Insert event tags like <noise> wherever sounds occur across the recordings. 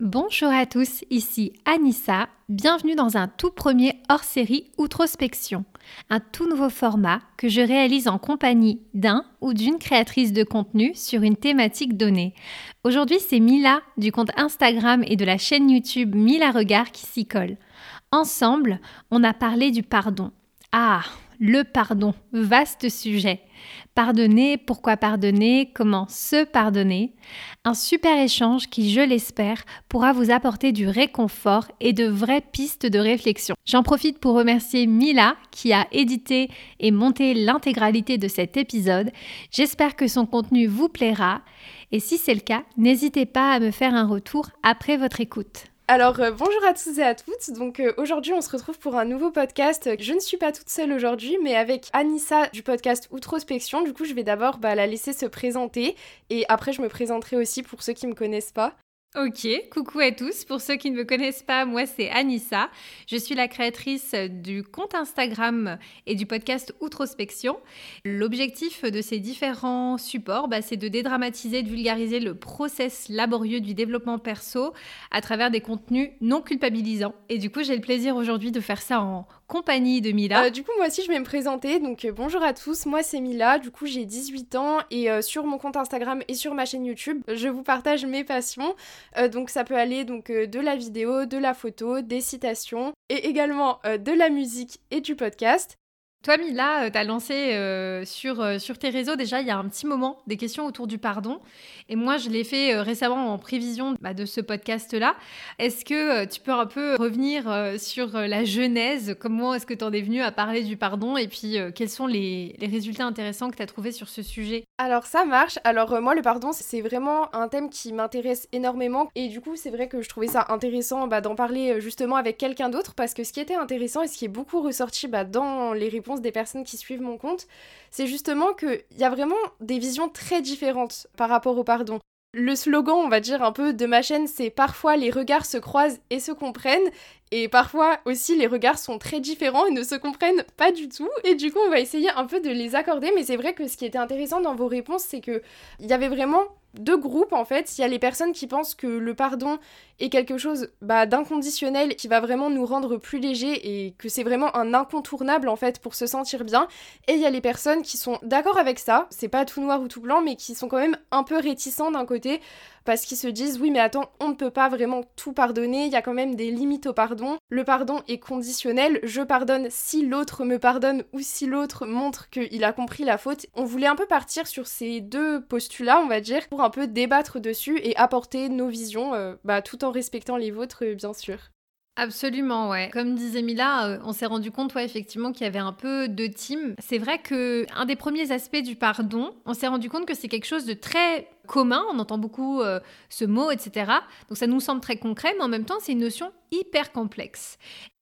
Bonjour à tous, ici Anissa. Bienvenue dans un tout premier hors-série Outrospection, un tout nouveau format que je réalise en compagnie d'un ou d'une créatrice de contenu sur une thématique donnée. Aujourd'hui, c'est Mila du compte Instagram et de la chaîne YouTube Mila Regard qui s'y colle. Ensemble, on a parlé du pardon. Ah, le pardon, vaste sujet. Pardonner, pourquoi pardonner, comment se pardonner. Un super échange qui, je l'espère, pourra vous apporter du réconfort et de vraies pistes de réflexion. J'en profite pour remercier Mila qui a édité et monté l'intégralité de cet épisode. J'espère que son contenu vous plaira et si c'est le cas, n'hésitez pas à me faire un retour après votre écoute. Alors euh, bonjour à tous et à toutes. Donc euh, aujourd'hui on se retrouve pour un nouveau podcast. Je ne suis pas toute seule aujourd'hui, mais avec Anissa du podcast Outrospection. Du coup je vais d'abord bah, la laisser se présenter et après je me présenterai aussi pour ceux qui me connaissent pas. Ok, coucou à tous. Pour ceux qui ne me connaissent pas, moi c'est Anissa. Je suis la créatrice du compte Instagram et du podcast Outrospection. L'objectif de ces différents supports, bah, c'est de dédramatiser, de vulgariser le process laborieux du développement perso à travers des contenus non culpabilisants. Et du coup, j'ai le plaisir aujourd'hui de faire ça en compagnie de Mila. Euh, du coup, moi aussi, je vais me présenter. Donc, euh, bonjour à tous. Moi, c'est Mila. Du coup, j'ai 18 ans et euh, sur mon compte Instagram et sur ma chaîne YouTube, je vous partage mes passions. donc, ça peut aller donc de la vidéo, de la photo, des citations et également de la musique et du podcast. Toi, Mila, euh, tu as lancé euh, sur, euh, sur tes réseaux déjà il y a un petit moment des questions autour du pardon. Et moi, je l'ai fait récemment en prévision bah, de ce podcast-là. Est-ce que tu peux un peu revenir sur la genèse? Comment est-ce que tu en es venu à parler du pardon? Et puis, quels sont les, les, résultats intéressants que tu as trouvés sur ce sujet? Alors, ça marche. Alors, moi, le pardon, c'est vraiment un thème qui m'intéresse énormément. Et du coup, c'est vrai que je trouvais ça intéressant bah, d'en parler justement avec quelqu'un d'autre. Parce que ce qui était intéressant et ce qui est beaucoup ressorti bah, dans les réponses des personnes qui suivent mon compte, c'est justement qu'il y a vraiment des visions très différentes par rapport au pardon. Le slogan, on va dire un peu de ma chaîne, c'est parfois les regards se croisent et se comprennent, et parfois aussi les regards sont très différents et ne se comprennent pas du tout. Et du coup, on va essayer un peu de les accorder, mais c'est vrai que ce qui était intéressant dans vos réponses, c'est que il y avait vraiment deux groupes en fait. Il y a les personnes qui pensent que le pardon est quelque chose bah, d'inconditionnel qui va vraiment nous rendre plus légers et que c'est vraiment un incontournable en fait pour se sentir bien. Et il y a les personnes qui sont d'accord avec ça, c'est pas tout noir ou tout blanc, mais qui sont quand même un peu réticents d'un côté parce qu'ils se disent oui mais attends, on ne peut pas vraiment tout pardonner, il y a quand même des limites au pardon. Le pardon est conditionnel, je pardonne si l'autre me pardonne ou si l'autre montre qu'il a compris la faute. On voulait un peu partir sur ces deux postulats, on va dire, pour un peu débattre dessus et apporter nos visions, euh, bah, tout en respectant les vôtres, euh, bien sûr. Absolument, ouais. Comme disait Mila, euh, on s'est rendu compte, ouais, effectivement, qu'il y avait un peu de team. C'est vrai que un des premiers aspects du pardon, on s'est rendu compte que c'est quelque chose de très commun. On entend beaucoup euh, ce mot, etc. Donc ça nous semble très concret, mais en même temps, c'est une notion hyper complexe.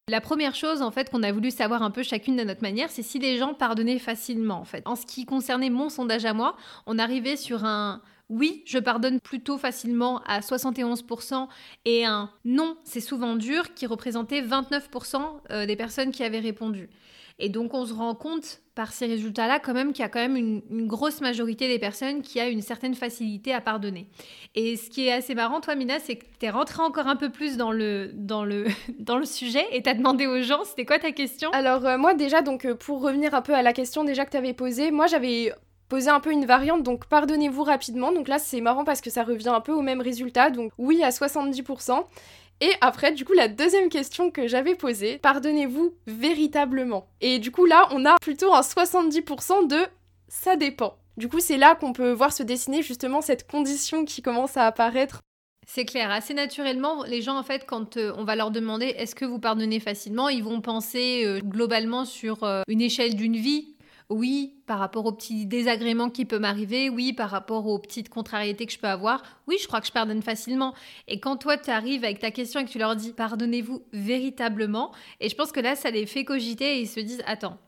La première chose en fait qu'on a voulu savoir un peu chacune de notre manière, c'est si les gens pardonnaient facilement en fait. En ce qui concernait mon sondage à moi, on arrivait sur un oui, je pardonne plutôt facilement à 71% et un non, c'est souvent dur qui représentait 29% euh, des personnes qui avaient répondu. Et donc on se rend compte par ces résultats-là quand même qu'il y a quand même une, grosse majorité des personnes qui a une certaine facilité à pardonner. Et ce qui est assez marrant, toi Mina, c'est que tu es rentrée encore un peu plus dans le, dans le, <laughs> dans le sujet et tu as demandé aux gens, c'était quoi ta question? Alors euh, moi déjà, donc euh, pour revenir un peu à la question déjà que tu avais posée, moi j'avais poser un peu une variante, donc pardonnez-vous rapidement. Donc là, c'est marrant parce que ça revient un peu au même résultat. Donc oui à 70%. Et après, du coup, la deuxième question que j'avais posée, pardonnez-vous véritablement Et du coup, là, on a plutôt un 70% de ça dépend. Du coup, c'est là qu'on peut voir se dessiner justement cette condition qui commence à apparaître. C'est clair, assez naturellement, les gens, en fait, quand euh, on va leur demander est-ce que vous pardonnez facilement, ils vont penser euh, globalement sur euh, une échelle d'une vie, oui, par rapport aux petits désagréments qui peuvent m'arriver, oui, par rapport aux petites contrariétés que je peux avoir, oui, je crois que je pardonne facilement. Et quand toi, tu arrives avec ta question et que tu leur dis pardonnez-vous véritablement, et je pense que là, ça les fait cogiter et ils se disent attends,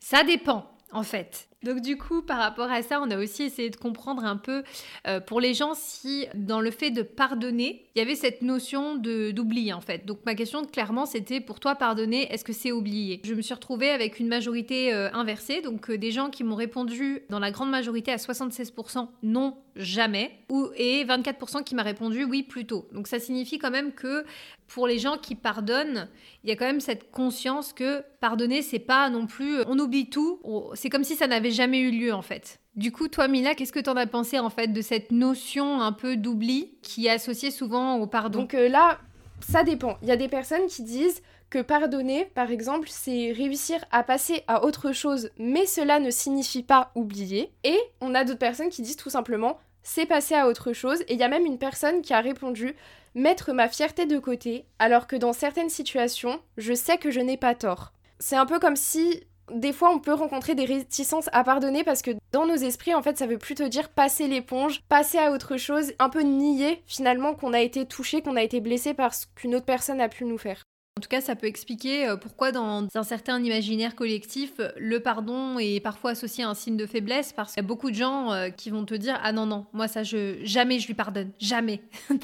ça dépend, en fait. Donc du coup, par rapport à ça, on a aussi essayé de comprendre un peu euh, pour les gens si dans le fait de pardonner, il y avait cette notion d'oubli en fait. Donc ma question clairement c'était pour toi pardonner, est-ce que c'est oublier Je me suis retrouvée avec une majorité euh, inversée, donc euh, des gens qui m'ont répondu dans la grande majorité à 76% non jamais ou et 24% qui m'a répondu oui plutôt. Donc ça signifie quand même que pour les gens qui pardonnent, il y a quand même cette conscience que pardonner, c'est pas non plus on oublie tout, c'est comme si ça n'avait jamais eu lieu en fait. Du coup, toi, Mila, qu'est-ce que tu en as pensé en fait de cette notion un peu d'oubli qui est associée souvent au pardon? Donc euh, là, ça dépend. Il y a des personnes qui disent que pardonner, par exemple, c'est réussir à passer à autre chose, mais cela ne signifie pas oublier. Et on a d'autres personnes qui disent tout simplement c'est passer à autre chose. Et il y a même une personne qui a répondu mettre ma fierté de côté, alors que dans certaines situations, je sais que je n'ai pas tort. C'est un peu comme si des fois on peut rencontrer des réticences à pardonner parce que dans nos esprits en fait ça veut plutôt dire passer l'éponge, passer à autre chose, un peu nier finalement qu'on a été touché, qu'on a été blessé par ce qu'une autre personne a pu nous faire. En tout cas, ça peut expliquer euh, pourquoi dans un certain imaginaire collectif, le pardon est parfois associé à un signe de faiblesse, parce qu'il y a beaucoup de gens euh, qui vont te dire ah non non, moi ça je jamais je lui pardonne, jamais. <laughs>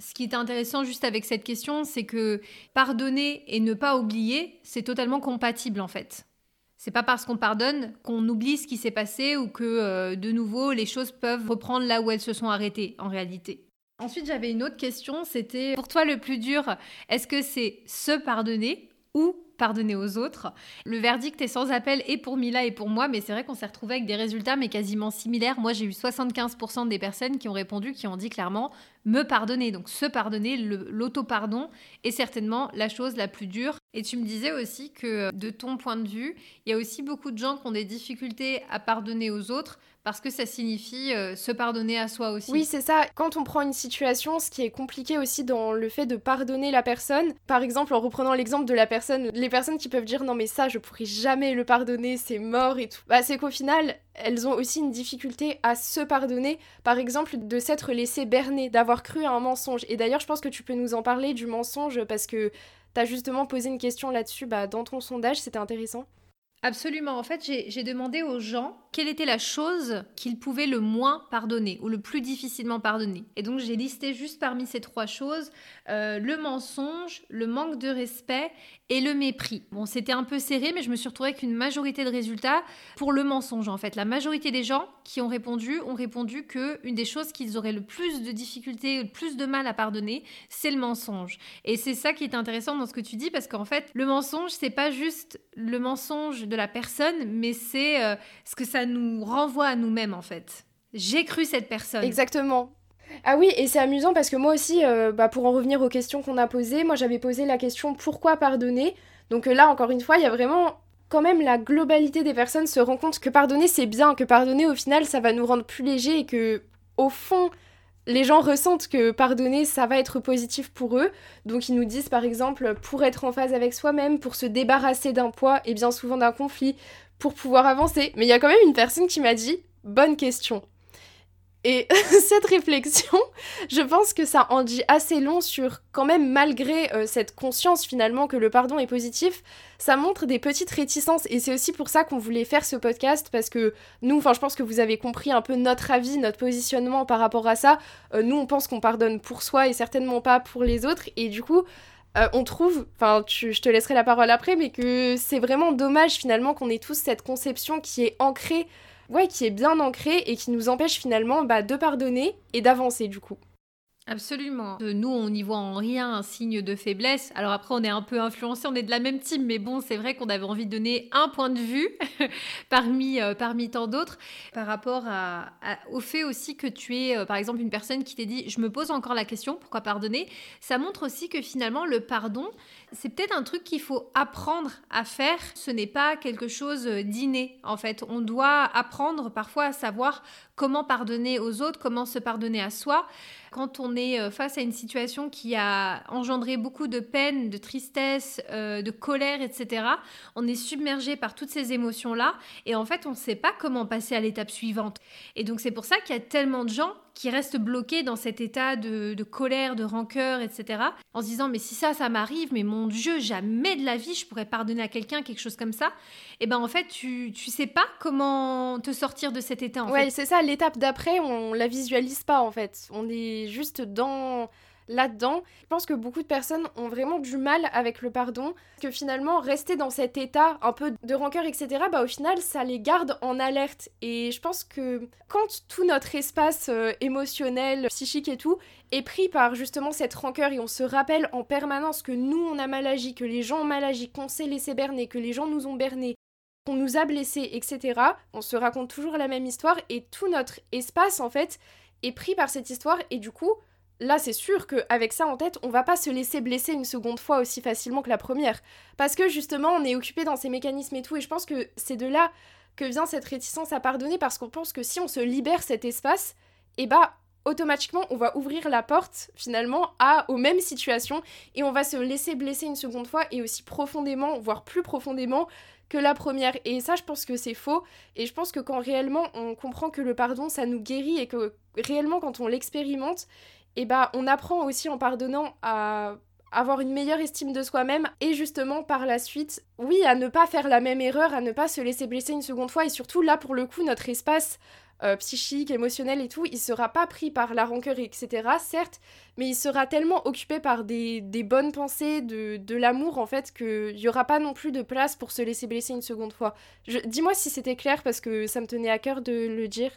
Ce qui est intéressant juste avec cette question, c'est que pardonner et ne pas oublier, c'est totalement compatible en fait. C'est pas parce qu'on pardonne qu'on oublie ce qui s'est passé ou que euh, de nouveau les choses peuvent reprendre là où elles se sont arrêtées en réalité. Ensuite, j'avais une autre question, c'était pour toi le plus dur, est-ce que c'est se pardonner ou pardonner aux autres. Le verdict est sans appel et pour Mila et pour moi, mais c'est vrai qu'on s'est retrouvé avec des résultats mais quasiment similaires. Moi, j'ai eu 75% des personnes qui ont répondu, qui ont dit clairement me pardonner. Donc se pardonner, l'auto-pardon est certainement la chose la plus dure. Et tu me disais aussi que de ton point de vue, il y a aussi beaucoup de gens qui ont des difficultés à pardonner aux autres parce que ça signifie euh, se pardonner à soi aussi. Oui, c'est ça. Quand on prend une situation, ce qui est compliqué aussi dans le fait de pardonner la personne, par exemple en reprenant l'exemple de la personne, les personnes qui peuvent dire non mais ça je pourrais jamais le pardonner, c'est mort et tout, bah c'est qu'au final elles ont aussi une difficulté à se pardonner, par exemple de s'être laissé berner, d'avoir cru à un mensonge. Et d'ailleurs je pense que tu peux nous en parler du mensonge parce que t'as justement posé une question là-dessus bah, dans ton sondage, c'était intéressant. Absolument. En fait, j'ai demandé aux gens quelle était la chose qu'ils pouvaient le moins pardonner ou le plus difficilement pardonner. Et donc, j'ai listé juste parmi ces trois choses euh, le mensonge, le manque de respect et le mépris. Bon, c'était un peu serré, mais je me suis retrouvée avec une majorité de résultats pour le mensonge. En fait, la majorité des gens qui ont répondu ont répondu que une des choses qu'ils auraient le plus de difficultés, le plus de mal à pardonner, c'est le mensonge. Et c'est ça qui est intéressant dans ce que tu dis, parce qu'en fait, le mensonge, c'est pas juste le mensonge de la personne, mais c'est euh, ce que ça nous renvoie à nous-mêmes, en fait. J'ai cru cette personne. Exactement. Ah oui, et c'est amusant parce que moi aussi, euh, bah, pour en revenir aux questions qu'on a posées, moi j'avais posé la question pourquoi pardonner? Donc euh, là, encore une fois, il y a vraiment quand même la globalité des personnes se rend compte que pardonner c'est bien, que pardonner au final ça va nous rendre plus légers et que au fond les gens ressentent que pardonner ça va être positif pour eux. Donc ils nous disent par exemple pour être en phase avec soi-même, pour se débarrasser d'un poids et bien souvent d'un conflit, pour pouvoir avancer. Mais il y a quand même une personne qui m'a dit bonne question. Et <laughs> cette réflexion, je pense que ça en dit assez long sur quand même malgré euh, cette conscience finalement que le pardon est positif, ça montre des petites réticences et c'est aussi pour ça qu'on voulait faire ce podcast parce que nous, enfin je pense que vous avez compris un peu notre avis, notre positionnement par rapport à ça. Euh, nous on pense qu'on pardonne pour soi et certainement pas pour les autres et du coup euh, on trouve, enfin je te laisserai la parole après, mais que c'est vraiment dommage finalement qu'on ait tous cette conception qui est ancrée ouais, qui est bien ancré et qui nous empêche finalement bah, de pardonner et d'avancer du coup. Absolument. Euh, nous, on n'y voit en rien un signe de faiblesse. Alors après, on est un peu influencé, on est de la même team, mais bon, c'est vrai qu'on avait envie de donner un point de vue <laughs> parmi, euh, parmi tant d'autres par rapport au fait aussi que tu es, euh, par exemple, une personne qui t'est dit, je me pose encore la question, pourquoi pardonner Ça montre aussi que finalement, le pardon, c'est peut-être un truc qu'il faut apprendre à faire. Ce n'est pas quelque chose d'inné, en fait. On doit apprendre parfois à savoir comment pardonner aux autres, comment se pardonner à soi. Quand on est euh, face à une situation qui a engendré beaucoup de peine, de tristesse, euh, de colère, etc., on est submergé par toutes ces émotions-là et en fait, on ne sait pas comment passer à l'étape suivante. Et donc, c'est pour ça qu'il y a tellement de gens qui restent bloqués dans cet état de, colère, de rancœur, etc. En se disant mais si ça, ça m'arrive, mais mon Dieu, jamais de la vie je pourrais pardonner à quelqu'un quelque chose comme ça. Et eh ben en fait tu tu sais pas comment te sortir de cet état. En ouais, c'est ça. L'étape d'après, on la visualise pas en fait. On est juste dans là-dedans. Je pense que beaucoup de personnes ont vraiment du mal avec le pardon, que finalement rester dans cet état un peu de rancœur, etc., bah au final ça les garde en alerte. Et je pense que quand tout notre espace euh, émotionnel, psychique et tout est pris par justement cette rancœur et on se rappelle en permanence que nous on a mal agi, que les gens ont mal agi, qu'on s'est laissé berner, que les gens nous ont bernés, qu'on nous a blessés, etc., on se raconte toujours la même histoire et tout notre espace en fait est pris par cette histoire et du coup là, c'est sûr qu'avec ça en tête, on va pas se laisser blesser une seconde fois aussi facilement que la première. Parce que justement, on est occupé dans ces mécanismes et tout. Et je pense que c'est de là que vient cette réticence à pardonner parce qu'on pense que si on se libère cet espace, et eh bah automatiquement on va ouvrir la porte finalement à aux mêmes situations et on va se laisser blesser une seconde fois et aussi profondément, voire plus profondément que la première. Et ça, je pense que c'est faux. Et je pense que quand réellement on comprend que le pardon, ça nous guérit et que réellement quand on l'expérimente, et bah on apprend aussi en pardonnant à avoir une meilleure estime de soi-même et justement par la suite, oui, à ne pas faire la même erreur, à ne pas se laisser blesser une seconde fois et surtout là pour le coup notre espace euh, psychique, émotionnel et tout, il sera pas pris par la rancœur, etc. Certes, mais il sera tellement occupé par des, bonnes pensées, de, de l'amour en fait, qu'il y aura pas non plus de place pour se laisser blesser une seconde fois. Dis-moi si c'était clair parce que ça me tenait à cœur de le dire.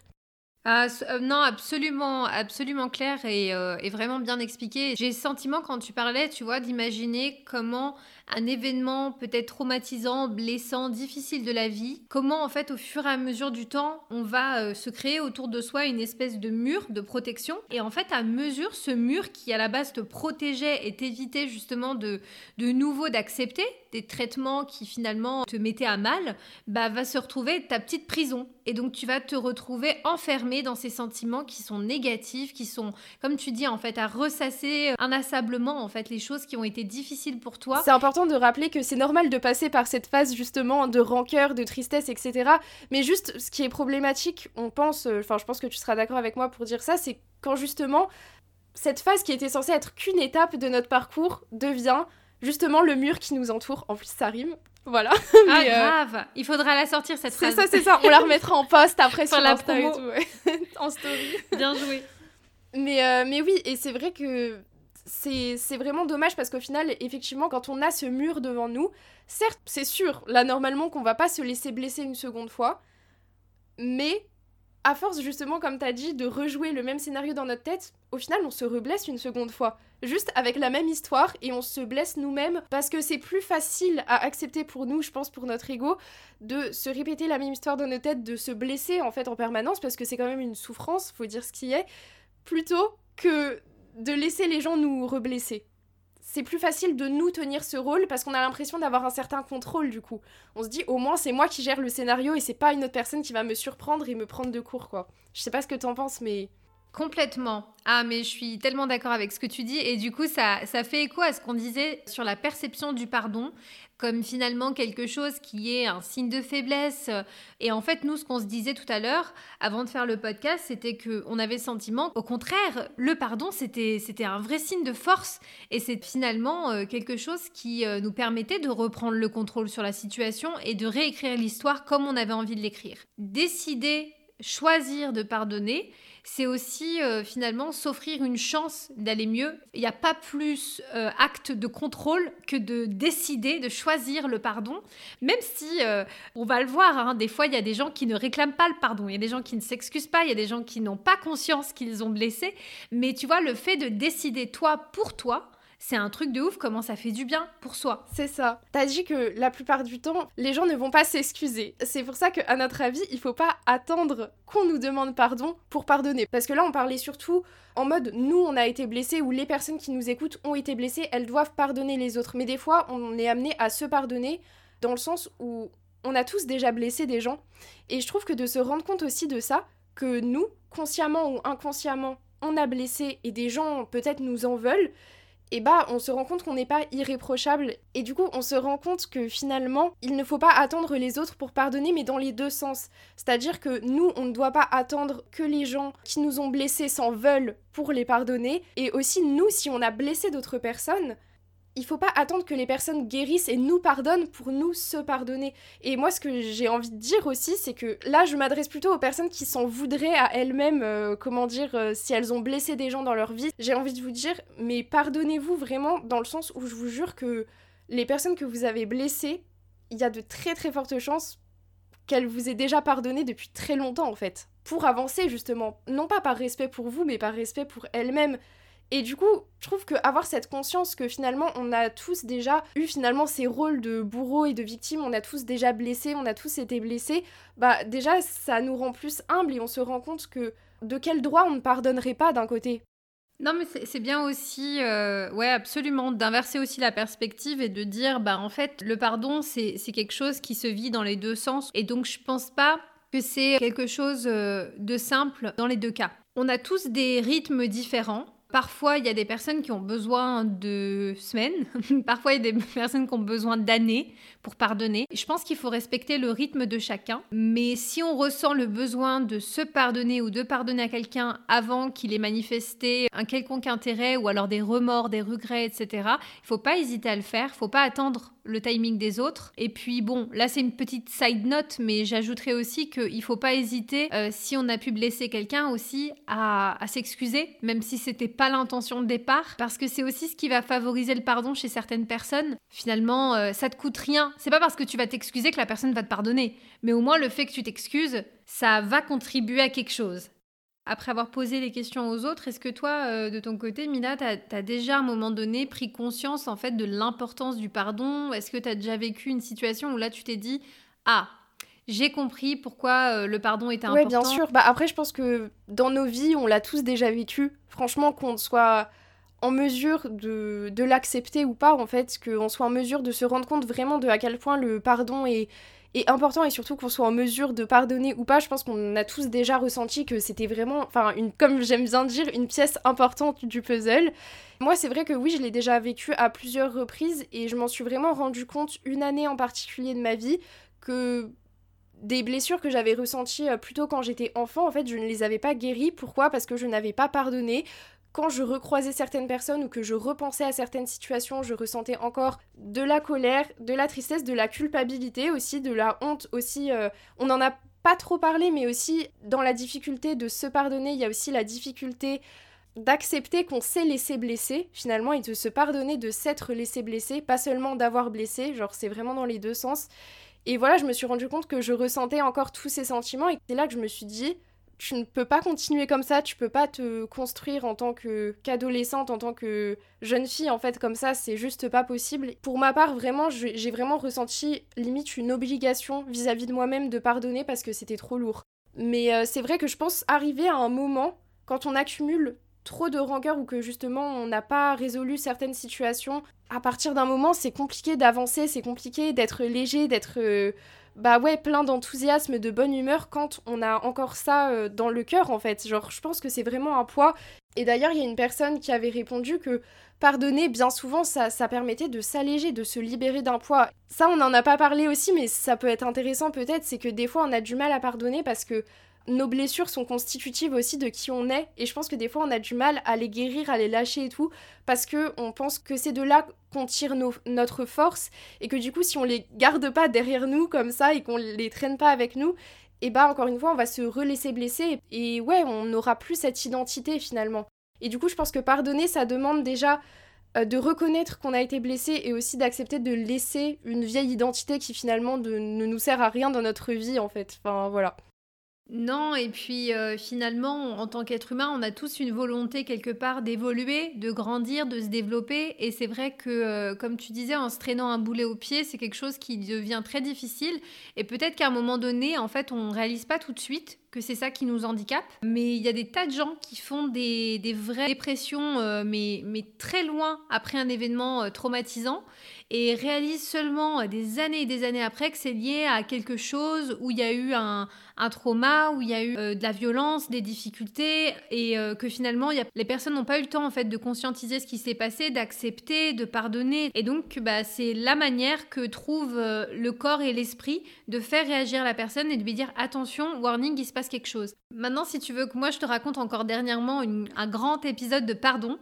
Euh, non, absolument, absolument clair euh, et, vraiment bien expliqué. J'ai le sentiment quand tu parlais, tu vois, d'imaginer comment un événement peut-être traumatisant, blessant, difficile de la vie, comment en fait au fur et à mesure du temps, on va euh, se créer autour de soi une espèce de mur de protection. Et en fait, à mesure, ce mur qui à la base te protégeait et t'évitait justement de, de nouveau d'accepter des traitements qui finalement te mettaient à mal, bah va se retrouver ta petite prison. Et donc tu vas te retrouver enfermé dans ces sentiments qui sont négatifs, qui sont, comme tu dis en fait, à ressasser inlassablement en fait les choses qui ont été difficiles pour toi. C'est important de rappeler que c'est normal de passer par cette phase justement de rancœur, de tristesse, etc. Mais juste ce qui est problématique, on pense, euh, enfin je pense que tu seras d'accord avec moi pour dire ça, c'est quand justement cette phase qui était censée être qu'une étape de notre parcours devient justement le mur qui nous entoure. En plus, ça rime. Voilà. Ah, <laughs> euh, grave Il faudra la sortir cette phrase. C'est ça, c'est ça. On la remettra en post après <laughs> sur, la promo. Et tout, <laughs> en story. Bien joué. Mais, euh, mais oui, et c'est vrai que c'est vraiment dommage parce qu'au final, effectivement, quand on a ce mur devant nous, certes, c'est sûr, là, normalement, qu'on va pas se laisser blesser une seconde fois, mais à force justement, comme t'as dit, de rejouer le même scénario dans notre tête, au final on se reblesse une seconde fois. Juste avec la même histoire et on se blesse nous-mêmes parce que c'est plus facile à accepter pour nous, je pense, pour notre ego, de se répéter la même histoire dans notre tête, de se blesser en fait en permanence parce que c'est quand même une souffrance, faut dire ce qui est, plutôt que de laisser les gens nous reblesser c'est plus facile de nous tenir ce rôle parce qu'on a l'impression d'avoir un certain contrôle du coup. On se dit au moins c'est moi qui gère le scénario et c'est pas une autre personne qui va me surprendre et me prendre de court quoi. Je sais pas ce que t'en penses mais Complètement. Ah, mais je suis tellement d'accord avec ce que tu dis. Et du coup, ça, ça fait écho à ce qu'on disait sur la perception du pardon, comme finalement quelque chose qui est un signe de faiblesse. Et en fait, nous, ce qu'on se disait tout à l'heure, avant de faire le podcast, c'était qu'on avait le sentiment, au contraire, le pardon, c'était, c'était un vrai signe de force. Et c'est finalement euh, quelque chose qui euh, nous permettait de reprendre le contrôle sur la situation et de réécrire l'histoire comme on avait envie de l'écrire. Décider, choisir de pardonner, c'est aussi euh, finalement s'offrir une chance d'aller mieux. Il n'y a pas plus euh, acte de contrôle que de décider, de choisir le pardon, même si euh, on va le voir, hein, des fois il y a des gens qui ne réclament pas le pardon, il y a des gens qui ne s'excusent pas, il y a des gens qui n'ont pas conscience qu'ils ont blessé, mais tu vois, le fait de décider toi pour toi, c'est un truc de ouf comment ça fait du bien pour soi. C'est ça. T'as dit que la plupart du temps, les gens ne vont pas s'excuser. C'est pour ça qu'à notre avis, il faut pas attendre qu'on nous demande pardon pour pardonner. Parce que là, on parlait surtout en mode nous, on a été blessés ou les personnes qui nous écoutent ont été blessées, elles doivent pardonner les autres. Mais des fois, on est amené à se pardonner dans le sens où on a tous déjà blessé des gens. Et je trouve que de se rendre compte aussi de ça, que nous, consciemment ou inconsciemment, on a blessé et des gens peut-être nous en veulent, et bah on se rend compte qu'on n'est pas irréprochable et du coup on se rend compte que finalement il ne faut pas attendre les autres pour pardonner mais dans les deux sens. C'est-à-dire que nous on ne doit pas attendre que les gens qui nous ont blessés s'en veulent pour les pardonner et aussi nous si on a blessé d'autres personnes, il faut pas attendre que les personnes guérissent et nous pardonnent pour nous se pardonner. Et moi, ce que j'ai envie de dire aussi, c'est que là, je m'adresse plutôt aux personnes qui s'en voudraient à elles-mêmes, euh, comment dire, euh, si elles ont blessé des gens dans leur vie. J'ai envie de vous dire, mais pardonnez-vous vraiment dans le sens où je vous jure que les personnes que vous avez blessées, il y a de très très fortes chances qu'elles vous aient déjà pardonné depuis très longtemps en fait. Pour avancer justement, non pas par respect pour vous, mais par respect pour elles-mêmes. Et du coup, je trouve qu'avoir cette conscience que finalement on a tous déjà eu finalement ces rôles de bourreau et de victime, on a tous déjà blessé, on a tous été blessés, bah déjà ça nous rend plus humbles et on se rend compte que de quel droit on ne pardonnerait pas d'un côté. Non, mais c'est bien aussi, euh, ouais, absolument, d'inverser aussi la perspective et de dire, bah en fait, le pardon, c'est quelque chose qui se vit dans les deux sens. Et donc, je pense pas que c'est quelque chose euh, de simple dans les deux cas. On a tous des rythmes différents. Parfois, il y a des personnes qui ont besoin de semaines, <laughs> parfois il y a des personnes qui ont besoin d'années pour pardonner. Je pense qu'il faut respecter le rythme de chacun, mais si on ressent le besoin de se pardonner ou de pardonner à quelqu'un avant qu'il ait manifesté un quelconque intérêt ou alors des remords, des regrets, etc., il faut pas hésiter à le faire, il faut pas attendre le timing des autres. Et puis bon, là c'est une petite side note, mais j'ajouterais aussi qu'il faut pas hésiter, euh, si on a pu blesser quelqu'un aussi, à, s'excuser, même si c'était pas l'intention de départ, parce que c'est aussi ce qui va favoriser le pardon chez certaines personnes. Finalement, euh, ça te coûte rien. C'est pas parce que tu vas t'excuser que la personne va te pardonner, mais au moins le fait que tu t'excuses, ça va contribuer à quelque chose. Après avoir posé les questions aux autres, est-ce que toi, euh, de ton côté, Mila, tu as, déjà à un moment donné pris conscience en fait de l'importance du pardon? Est-ce que tu as déjà vécu une situation où là tu t'es dit Ah, j'ai compris pourquoi euh, le pardon était important. Oui, bien sûr. Bah, après, je pense que dans nos vies, on l'a tous déjà vécu. Franchement, qu'on soit en mesure de, de l'accepter ou pas, en fait, qu'on soit en mesure de se rendre compte vraiment de à quel point le pardon est, et important et surtout qu'on soit en mesure de pardonner ou pas. Je pense qu'on a tous déjà ressenti que c'était vraiment, enfin, une, comme j'aime bien dire, une pièce importante du puzzle. Moi, c'est vrai que oui, je l'ai déjà vécu à plusieurs reprises et je m'en suis vraiment rendu compte une année en particulier de ma vie que des blessures que j'avais ressenties euh, plutôt quand j'étais enfant, en fait, je ne les avais pas guéries. Pourquoi? Parce que je n'avais pas pardonné quand je recroisais certaines personnes ou que je repensais à certaines situations, je ressentais encore de la colère, de la tristesse, de la culpabilité aussi, de la honte aussi. Euh, on n'en a pas trop parlé, mais aussi dans la difficulté de se pardonner, il y a aussi la difficulté d'accepter qu'on s'est laissé blesser finalement et de se pardonner de s'être laissé blesser, pas seulement d'avoir blessé, genre c'est vraiment dans les deux sens. Et voilà, je me suis rendu compte que je ressentais encore tous ces sentiments et c'est là que je me suis dit, tu ne peux pas continuer comme ça, tu peux pas te construire en tant que qu'adolescente, en tant que jeune fille, en fait, comme ça, c'est juste pas possible. Pour ma part, vraiment, j'ai vraiment ressenti limite une obligation vis-à-vis de moi-même de pardonner parce que c'était trop lourd. Mais euh, c'est vrai que je pense arriver à un moment, quand on accumule trop de rancœur ou que justement on n'a pas résolu certaines situations, à partir d'un moment, c'est compliqué d'avancer, c'est compliqué d'être léger, d'être... Euh, bah ouais, plein d'enthousiasme, de bonne humeur quand on a encore ça euh, dans le cœur en fait. Genre, je pense que c'est vraiment un poids. Et d'ailleurs, il y a une personne qui avait répondu que pardonner, bien souvent, ça, ça permettait de s'alléger, de se libérer d'un poids. Ça, on n'en a pas parlé aussi, mais ça peut être intéressant peut-être, c'est que des fois, on a du mal à pardonner parce que nos blessures sont constitutives aussi de qui on est et je pense que des fois on a du mal à les guérir, à les lâcher et tout parce que on pense que c'est de là qu'on tire notre force et que du coup si on les garde pas derrière nous comme ça et qu'on les traîne pas avec nous et bah encore une fois on va se relaisser blesser et ouais on n'aura plus cette identité finalement. Et du coup je pense que pardonner ça demande déjà euh, de reconnaître qu'on a été blessé et aussi d'accepter de laisser une vieille identité qui finalement ne nous sert à rien dans notre vie en fait. Enfin voilà. Non, et puis euh, finalement, en tant qu'être humain, on a tous une volonté quelque part d'évoluer, de grandir, de se développer. Et c'est vrai que, euh, comme tu disais, en se traînant un boulet au pied, c'est quelque chose qui devient très difficile. Et peut-être qu'à un moment donné, en fait, on ne réalise pas tout de suite que c'est ça qui nous handicape, mais il y a des tas de gens qui font des, vraies dépressions, euh, mais, très loin après un événement euh, traumatisant, et réalisent seulement des années et des années après que c'est lié à quelque chose où il y a eu un, un trauma, où il y a eu euh, de la violence, des difficultés, et que finalement les personnes n'ont pas eu le temps en fait de conscientiser ce qui s'est passé, d'accepter, de pardonner, et donc bah, c'est la manière que trouve le corps et l'esprit de faire réagir la personne et de lui dire attention, warning, il se passe quelque chose. Maintenant, si tu veux que moi je te raconte encore dernièrement un grand épisode de pardon,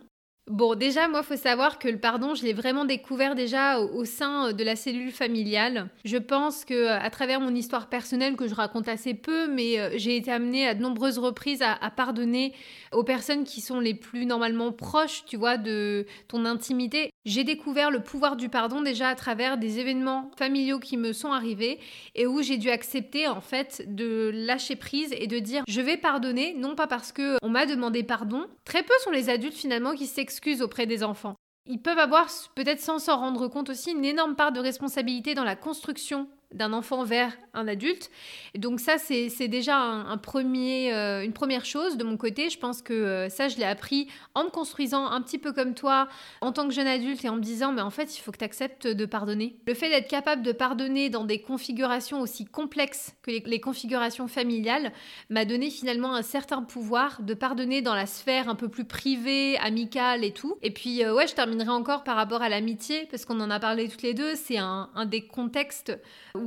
Bon, déjà, moi, faut savoir que le pardon, je l'ai vraiment découvert déjà au, sein euh, de la cellule familiale. Je pense que euh, à travers mon histoire personnelle que je raconte assez peu, mais euh, j'ai été amenée à de nombreuses reprises à, pardonner aux personnes qui sont les plus normalement proches, tu vois, de ton intimité. J'ai découvert le pouvoir du pardon déjà à travers des événements familiaux qui me sont arrivés et où j'ai dû accepter en fait de lâcher prise et de dire je vais pardonner, non pas parce que on m'a demandé pardon. Très peu sont les adultes finalement qui s'excusent auprès des enfants. Ils peuvent avoir, peut-être sans s'en rendre compte aussi, une énorme part de responsabilité dans la construction d'un enfant vers un adulte. donc ça, c'est déjà un, premier, euh, une première chose de mon côté. Je pense que euh, ça, je l'ai appris en me construisant un petit peu comme toi en tant que jeune adulte et en me disant, mais en fait, il faut que tu acceptes de pardonner. Le fait d'être capable de pardonner dans des configurations aussi complexes que les, configurations familiales m'a donné finalement un certain pouvoir de pardonner dans la sphère un peu plus privée, amicale et tout. Et puis, euh, ouais, je terminerai encore par rapport à l'amitié, parce qu'on en a parlé toutes les deux. C'est un, un des contextes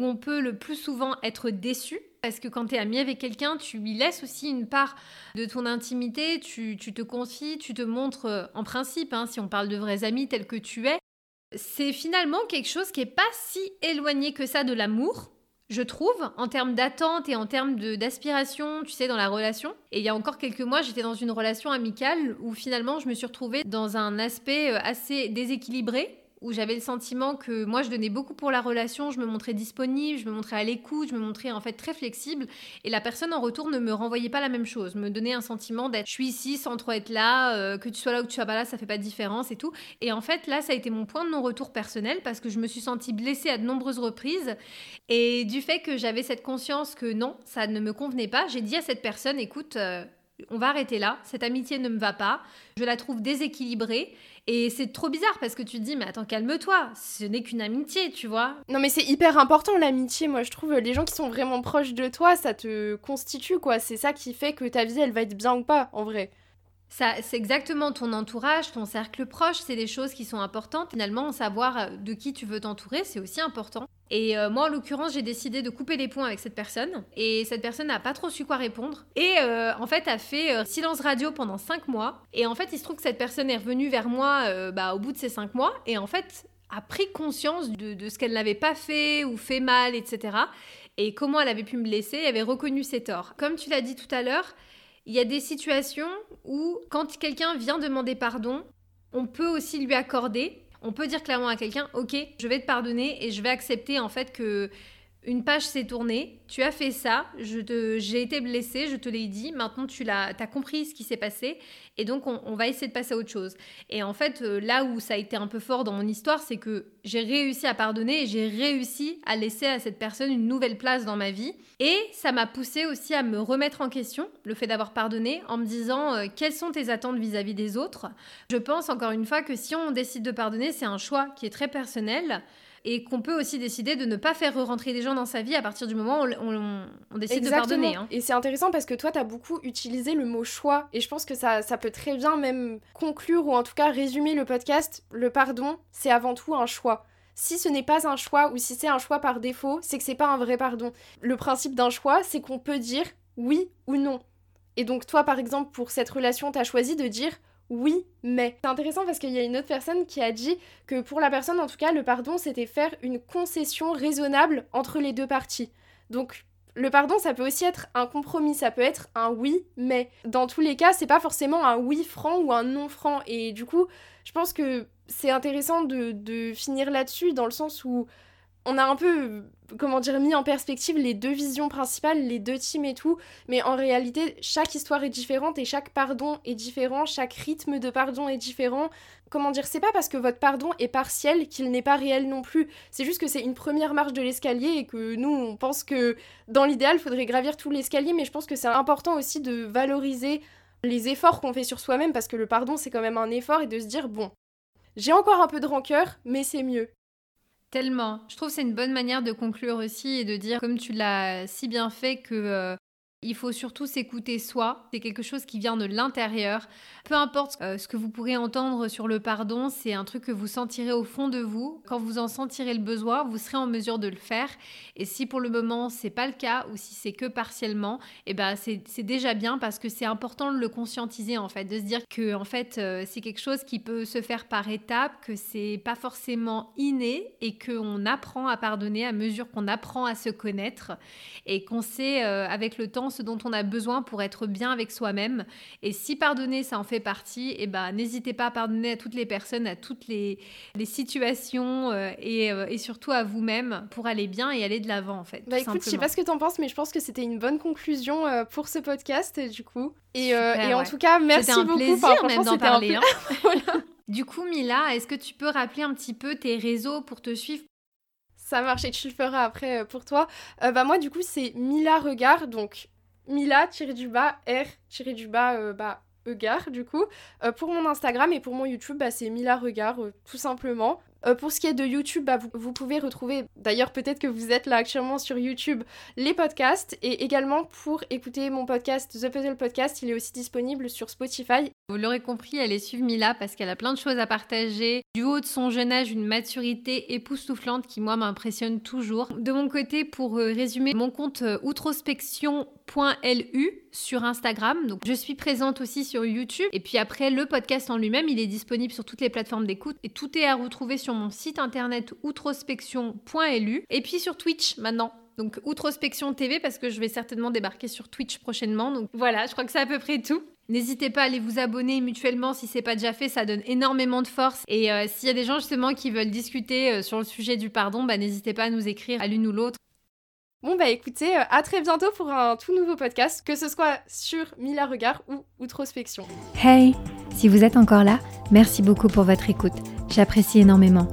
on peut le plus souvent être déçu. Parce que quand tu es ami avec quelqu'un, tu lui laisses aussi une part de ton intimité, tu, te confies, tu te montres euh, en principe, hein, si on parle de vrais amis tels que tu es. C'est finalement quelque chose qui n'est pas si éloigné que ça de l'amour, je trouve, en termes d'attente et en termes d'aspiration, tu sais, dans la relation. Et il y a encore quelques mois, j'étais dans une relation amicale où finalement je me suis retrouvée dans un aspect euh, assez déséquilibré où j'avais le sentiment que moi je donnais beaucoup pour la relation, je me montrais disponible, je me montrais à l'écoute, je me montrais en fait très flexible et la personne en retour ne me renvoyait pas la même chose, me donnait un sentiment d'être je suis ici sans trop être là, euh, que tu sois là ou que tu sois pas là, ça fait pas de différence et tout. Et en fait là ça a été mon point de non-retour personnel parce que je me suis sentie blessée à de nombreuses reprises et du fait que j'avais cette conscience que non, ça ne me convenait pas, j'ai dit à cette personne écoute euh, on va arrêter là, cette amitié ne me va pas, je la trouve déséquilibrée et c'est trop bizarre parce que tu te dis, mais attends, calme-toi, ce n'est qu'une amitié, tu vois. Non, mais c'est hyper important l'amitié, moi je trouve. Les gens qui sont vraiment proches de toi, ça te constitue, quoi. C'est ça qui fait que ta vie, elle va être bien ou pas, en vrai c'est exactement ton entourage, ton cercle proche, c'est des choses qui sont importantes. Finalement, savoir euh, de qui tu veux t'entourer, c'est aussi important. Et euh, moi, en l'occurrence, j'ai décidé de couper les ponts avec cette personne. Et cette personne n'a pas trop su quoi répondre. Et euh, en fait, a fait silence radio pendant 5 mois. Et en fait, il se trouve que cette personne est revenue vers moi bah, au bout de ces 5 mois. Et en fait, a pris conscience de, de ce qu'elle n'avait pas fait ou fait mal, etc. Et comment elle avait pu me blesser, elle avait reconnu ses torts. Comme tu l'as dit tout à l'heure, il y a des situations où, quand quelqu'un vient demander pardon, on peut aussi lui accorder. On peut dire clairement à quelqu'un, ok, je vais te pardonner et je vais accepter en fait que une page s'est tournée, tu as fait ça, j'ai été blessée, je te l'ai dit, maintenant tu as, compris ce qui s'est passé, et donc on, va essayer de passer à autre chose. Et en fait, euh, là où ça a été un peu fort dans mon histoire, c'est que j'ai réussi à pardonner et j'ai réussi à laisser à cette personne une nouvelle place dans ma vie. Et ça m'a poussé aussi à me remettre en question, le fait d'avoir pardonné, en me disant euh, quelles sont tes attentes vis-à-vis -vis des autres? Je pense encore une fois que si on décide de pardonner, c'est un choix qui est très personnel et qu'on peut aussi décider de ne pas faire rentrer des gens dans sa vie à partir du moment où on, décide de pardonner. Hein. Et c'est intéressant parce que toi, tu as beaucoup utilisé le mot choix et je pense que ça, ça peut très bien même conclure ou en tout cas résumer le podcast. Le pardon, c'est avant tout un choix. Si ce n'est pas un choix ou si c'est un choix par défaut, c'est que c'est pas un vrai pardon. Le principe d'un choix, c'est qu'on peut dire oui ou non. Et donc toi, par exemple, pour cette relation, tu as choisi de dire oui, mais. C'est intéressant parce qu'il y a une autre personne qui a dit que pour la personne, en tout cas, le pardon, c'était faire une concession raisonnable entre les deux parties. Donc, le pardon, ça peut aussi être un compromis, ça peut être un oui, mais. Dans tous les cas, c'est pas forcément un oui franc ou un non franc. Et du coup, je pense que c'est intéressant de, de finir là-dessus, dans le sens où on a un peu comment dire mis en perspective les deux visions principales, les deux teams et tout, mais en réalité chaque histoire est différente et chaque pardon est différent, chaque rythme de pardon est différent. Comment dire, c'est pas parce que votre pardon est partiel qu'il n'est pas réel non plus. C'est juste que c'est une première marche de l'escalier et que nous on pense que dans l'idéal, il faudrait gravir tout l'escalier, mais je pense que c'est important aussi de valoriser les efforts qu'on fait sur soi-même parce que le pardon c'est quand même un effort et de se dire bon, j'ai encore un peu de rancœur, mais c'est mieux. Tellement. Je trouve que c'est une bonne manière de conclure aussi et de dire, comme tu l'as si bien fait, que euh, il faut surtout s'écouter soi. C'est quelque chose qui vient de l'intérieur. Peu importe euh, ce que vous pourrez entendre sur le pardon, c'est un truc que vous sentirez au fond de vous. Quand vous en sentirez le besoin, vous serez en mesure de le faire. Et si pour le moment c'est pas le cas ou si c'est que partiellement, eh ben c'est déjà bien parce que c'est important de le conscientiser en fait, de se dire que en fait euh, c'est quelque chose qui peut se faire par étapes, que c'est pas forcément inné et qu'on apprend à pardonner à mesure qu'on apprend à se connaître et qu'on sait euh, avec le temps ce dont on a besoin pour être bien avec soi-même. Et si pardonner, ça en fait partie, et eh ben n'hésitez pas à pardonner à toutes les personnes, à toutes les, situations euh, euh, et, surtout à vous-même pour aller bien et aller de l'avant en fait. Bah écoute, je sais pas ce que t'en penses, mais je pense que c'était une bonne conclusion euh, pour ce podcast du coup. Et, et en tout cas, merci un beaucoup. Plaisir même d'en parler. Hein. <laughs> Du coup, Mila, est-ce que tu peux rappeler un petit peu tes réseaux pour te suivre? Ça marche et tu le feras après pour toi. bah moi du coup c'est Mila Regard, donc Mila du bas R du bas euh, bah du coup. Euh, pour mon Instagram et pour mon YouTube, bah, c'est Mila Regard euh, tout simplement. Pour ce qui est de YouTube, bah, vous, pouvez retrouver, d'ailleurs peut-être que vous êtes là actuellement sur YouTube, les podcasts. Et également pour écouter mon podcast, The Puzzle Podcast, il est aussi disponible sur Spotify. Vous l'aurez compris, elle est suivie Mila parce qu'elle a plein de choses à partager. Du haut de son jeune âge, une maturité époustouflante qui moi m'impressionne toujours. De mon côté, pour euh, résumer, mon compte euh, outrospection.lu sur Instagram. Donc je suis présente aussi sur YouTube. Et puis après, le podcast en lui-même, il est disponible sur toutes les plateformes d'écoute et tout est à retrouver sur mon site internet outrospection.lu et puis sur Twitch maintenant. Donc Outrospection TV parce que je vais certainement débarquer sur Twitch prochainement. Donc voilà, je crois que c'est à peu près tout. N'hésitez pas à aller vous abonner mutuellement si c'est pas déjà fait, ça donne énormément de force. Et euh, s'il y a des gens justement qui veulent discuter euh, sur le sujet du pardon, bah, n'hésitez pas à nous écrire à l'une ou l'autre. Bon bah écoutez, euh, à très bientôt pour un tout nouveau podcast, que ce soit sur Mila Regard ou Outrospection. Hey, si vous êtes encore là, merci beaucoup pour votre écoute. J'apprécie énormément.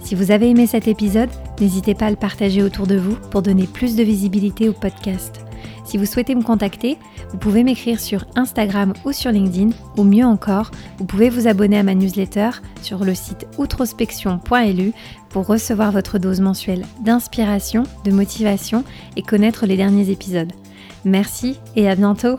Si vous avez aimé cet épisode, n'hésitez pas à le partager autour de vous pour donner plus de visibilité au podcast. Si vous souhaitez me contacter, vous pouvez m'écrire sur Instagram ou sur LinkedIn, ou mieux encore, vous pouvez vous abonner à ma newsletter sur le site outrospection.lu pour recevoir votre dose mensuelle d'inspiration, de motivation et connaître les derniers épisodes. Merci et à bientôt